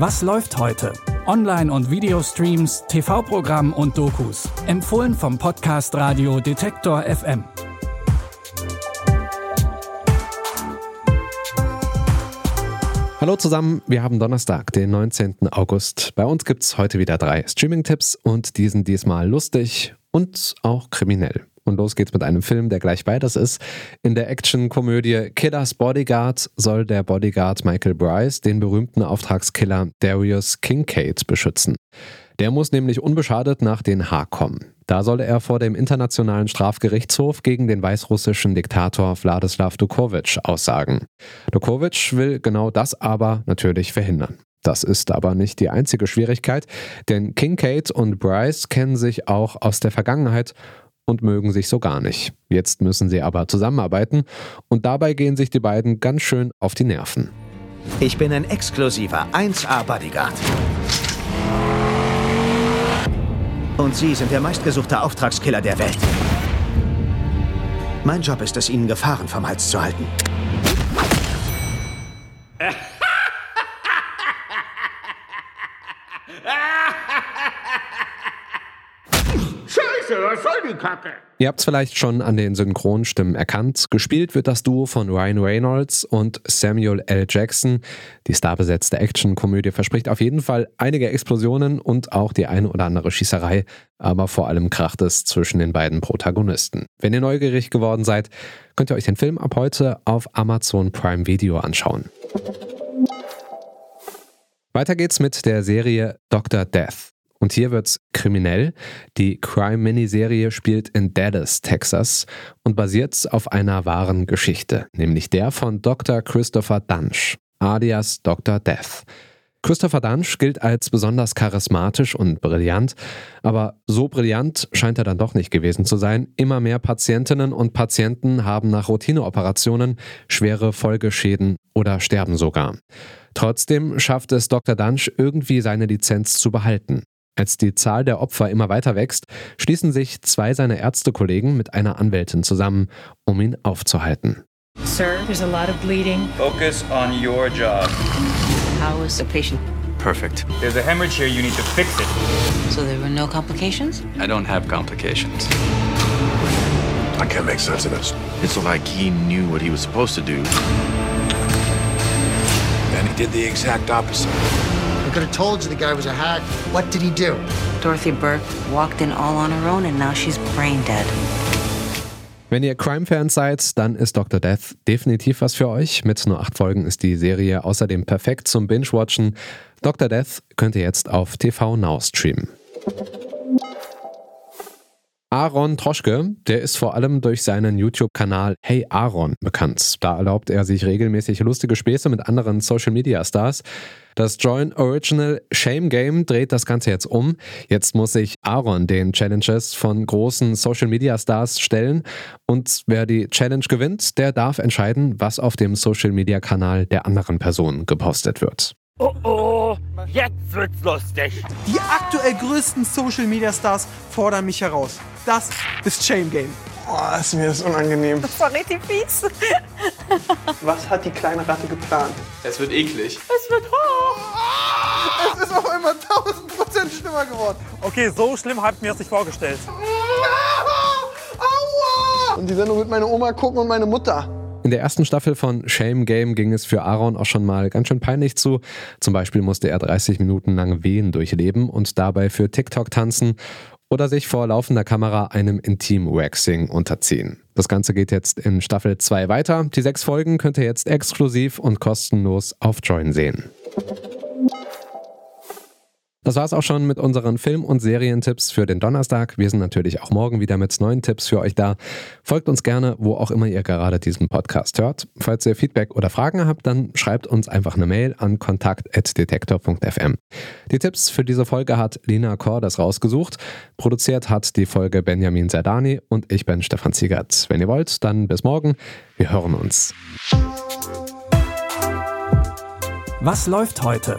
Was läuft heute? Online- und Videostreams, TV-Programm und Dokus. Empfohlen vom Podcast Radio Detektor FM. Hallo zusammen, wir haben Donnerstag, den 19. August. Bei uns gibt es heute wieder drei Streaming-Tipps und diesen diesmal lustig und auch kriminell. Und los geht's mit einem Film, der gleich beides ist. In der Action-Komödie Killers Bodyguard soll der Bodyguard Michael Bryce den berühmten Auftragskiller Darius Kincaid beschützen. Der muss nämlich unbeschadet nach Den Haag kommen. Da soll er vor dem Internationalen Strafgerichtshof gegen den weißrussischen Diktator Wladislav Dukovic aussagen. Dukovic will genau das aber natürlich verhindern. Das ist aber nicht die einzige Schwierigkeit, denn Kincaid und Bryce kennen sich auch aus der Vergangenheit und mögen sich so gar nicht. Jetzt müssen sie aber zusammenarbeiten und dabei gehen sich die beiden ganz schön auf die Nerven. Ich bin ein exklusiver 1A-Bodyguard. Und Sie sind der meistgesuchte Auftragskiller der Welt. Mein Job ist es, Ihnen Gefahren vom Hals zu halten. Scheiße, was soll die Kacke? Ihr habt es vielleicht schon an den Synchronstimmen erkannt. Gespielt wird das Duo von Ryan Reynolds und Samuel L. Jackson. Die starbesetzte Actionkomödie verspricht auf jeden Fall einige Explosionen und auch die eine oder andere Schießerei, aber vor allem kracht es zwischen den beiden Protagonisten. Wenn ihr neugierig geworden seid, könnt ihr euch den Film ab heute auf Amazon Prime Video anschauen. Weiter geht's mit der Serie Dr. Death. Und hier wird's kriminell. Die Crime-Miniserie spielt in Dallas, Texas und basiert auf einer wahren Geschichte, nämlich der von Dr. Christopher Dunch, alias Dr. Death. Christopher Dunch gilt als besonders charismatisch und brillant, aber so brillant scheint er dann doch nicht gewesen zu sein. Immer mehr Patientinnen und Patienten haben nach Routineoperationen schwere Folgeschäden oder sterben sogar. Trotzdem schafft es Dr. Dunch irgendwie seine Lizenz zu behalten. Als die Zahl der Opfer immer weiter wächst, schließen sich zwei seiner Ärztekollegen mit einer Anwältin zusammen, um ihn aufzuhalten. Sir, there's a lot of bleeding. Focus on your job. How is the patient? Perfect. There's a hemorrhage here, you need to fix it. So there were no complications? I don't have complications. I can't make sense of this. It's like he knew what he was supposed to do. And he did the exact opposite. I could have told you the guy was a hack. What did he do? Dorothy Burke walked in all on her own and now she's brain dead. Wenn ihr Crime-Fans seid, dann ist Dr. Death definitiv was für euch. Mit nur acht Folgen ist die Serie außerdem perfekt zum Binge-Watchen. Dr. Death könnt ihr jetzt auf TV Now streamen. Aaron Troschke, der ist vor allem durch seinen YouTube-Kanal Hey Aaron bekannt. Da erlaubt er sich regelmäßig lustige Späße mit anderen Social-Media-Stars. Das Join Original Shame Game dreht das Ganze jetzt um. Jetzt muss sich Aaron den Challenges von großen Social-Media-Stars stellen. Und wer die Challenge gewinnt, der darf entscheiden, was auf dem Social-Media-Kanal der anderen Person gepostet wird. Oh oh, jetzt wird's lustig. Die aktuell größten Social Media Stars fordern mich heraus. Das ist Shame Game. Oh, ist mir das unangenehm. Das war richtig fies. Was hat die kleine Ratte geplant? Es wird eklig. Es wird hoch. Es ist auf einmal 1000 Prozent schlimmer geworden. Okay, so schlimm habt mir es nicht vorgestellt. Aua! Und die Sendung wird meine Oma gucken und meine Mutter. In der ersten Staffel von Shame Game ging es für Aaron auch schon mal ganz schön peinlich zu. Zum Beispiel musste er 30 Minuten lang Wehen durchleben und dabei für TikTok tanzen oder sich vor laufender Kamera einem Intim-Waxing unterziehen. Das Ganze geht jetzt in Staffel 2 weiter. Die sechs Folgen könnt ihr jetzt exklusiv und kostenlos auf Join sehen. Das war's auch schon mit unseren Film- und Serientipps für den Donnerstag. Wir sind natürlich auch morgen wieder mit neuen Tipps für euch da. Folgt uns gerne, wo auch immer ihr gerade diesen Podcast hört. Falls ihr Feedback oder Fragen habt, dann schreibt uns einfach eine Mail an kontakt.detektor.fm. Die Tipps für diese Folge hat Lina Cordes rausgesucht. Produziert hat die Folge Benjamin Zerdani und ich bin Stefan Ziegert. Wenn ihr wollt, dann bis morgen. Wir hören uns. Was läuft heute?